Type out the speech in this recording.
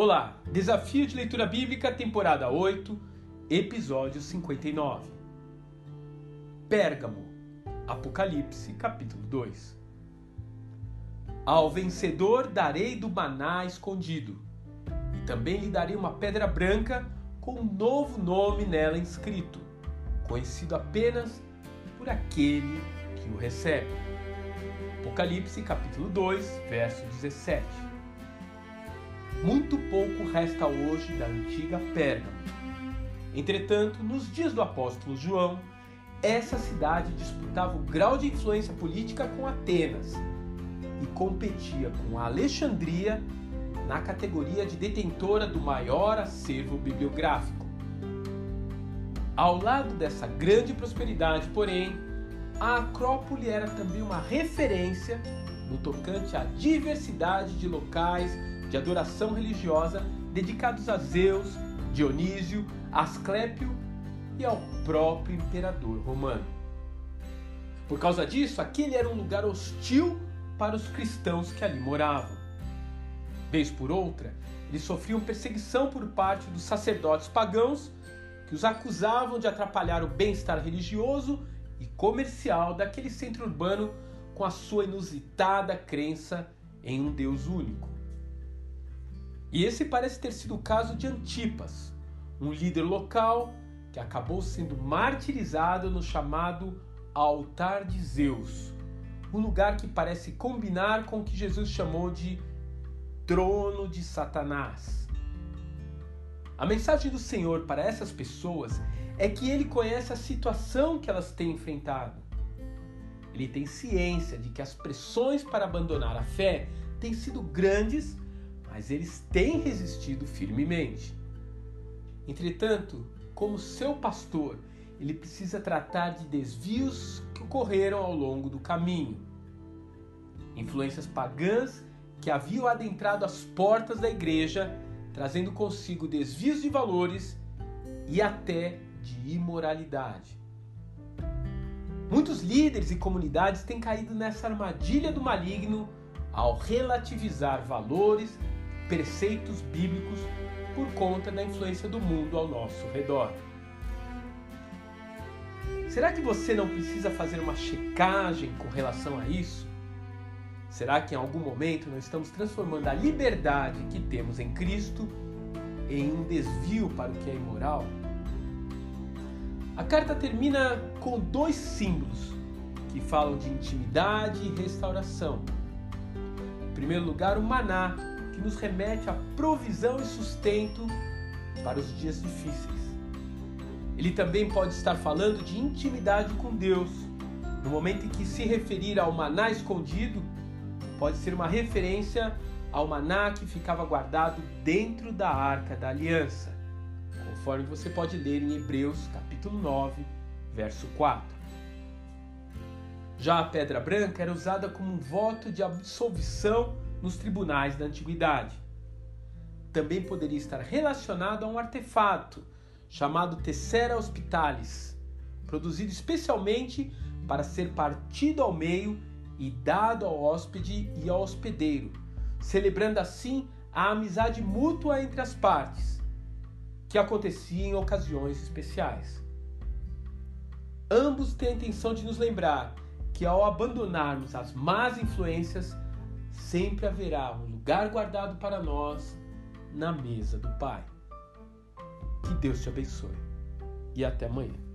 Olá, Desafio de Leitura Bíblica, temporada 8, episódio 59. Pérgamo, Apocalipse, capítulo 2. Ao vencedor darei do maná escondido, e também lhe darei uma pedra branca com um novo nome nela inscrito, conhecido apenas por aquele que o recebe. Apocalipse, capítulo 2, verso 17. Muito pouco resta hoje da antiga Pérgamo. Entretanto, nos dias do apóstolo João, essa cidade disputava o grau de influência política com Atenas e competia com Alexandria na categoria de detentora do maior acervo bibliográfico. Ao lado dessa grande prosperidade, porém, a Acrópole era também uma referência no tocante à diversidade de locais de adoração religiosa dedicados a Zeus, Dionísio, Asclépio e ao próprio imperador romano. Por causa disso, aquele era um lugar hostil para os cristãos que ali moravam. Vez por outra, eles sofriam perseguição por parte dos sacerdotes pagãos que os acusavam de atrapalhar o bem-estar religioso e comercial daquele centro urbano com a sua inusitada crença em um Deus único. E esse parece ter sido o caso de Antipas, um líder local que acabou sendo martirizado no chamado Altar de Zeus, um lugar que parece combinar com o que Jesus chamou de trono de Satanás. A mensagem do Senhor para essas pessoas é que ele conhece a situação que elas têm enfrentado. Ele tem ciência de que as pressões para abandonar a fé têm sido grandes, mas eles têm resistido firmemente. Entretanto, como seu pastor, ele precisa tratar de desvios que ocorreram ao longo do caminho. Influências pagãs que haviam adentrado as portas da igreja, trazendo consigo desvios de valores e até de imoralidade. Muitos líderes e comunidades têm caído nessa armadilha do maligno ao relativizar valores, preceitos bíblicos por conta da influência do mundo ao nosso redor. Será que você não precisa fazer uma checagem com relação a isso? Será que em algum momento nós estamos transformando a liberdade que temos em Cristo em um desvio para o que é imoral? A carta termina com dois símbolos que falam de intimidade e restauração. Em primeiro lugar, o maná, que nos remete à provisão e sustento para os dias difíceis. Ele também pode estar falando de intimidade com Deus. No momento em que se referir ao maná escondido, pode ser uma referência ao maná que ficava guardado dentro da arca da aliança, conforme você pode ler em Hebreus capítulo 9, verso 4. Já a pedra branca era usada como um voto de absolvição nos tribunais da antiguidade. Também poderia estar relacionado a um artefato chamado Tessera Hospitalis, produzido especialmente para ser partido ao meio e dado ao hóspede e ao hospedeiro, celebrando assim a amizade mútua entre as partes, que acontecia em ocasiões especiais. Ambos têm a intenção de nos lembrar que ao abandonarmos as más influências, sempre haverá um lugar guardado para nós na mesa do Pai. Que Deus te abençoe e até amanhã.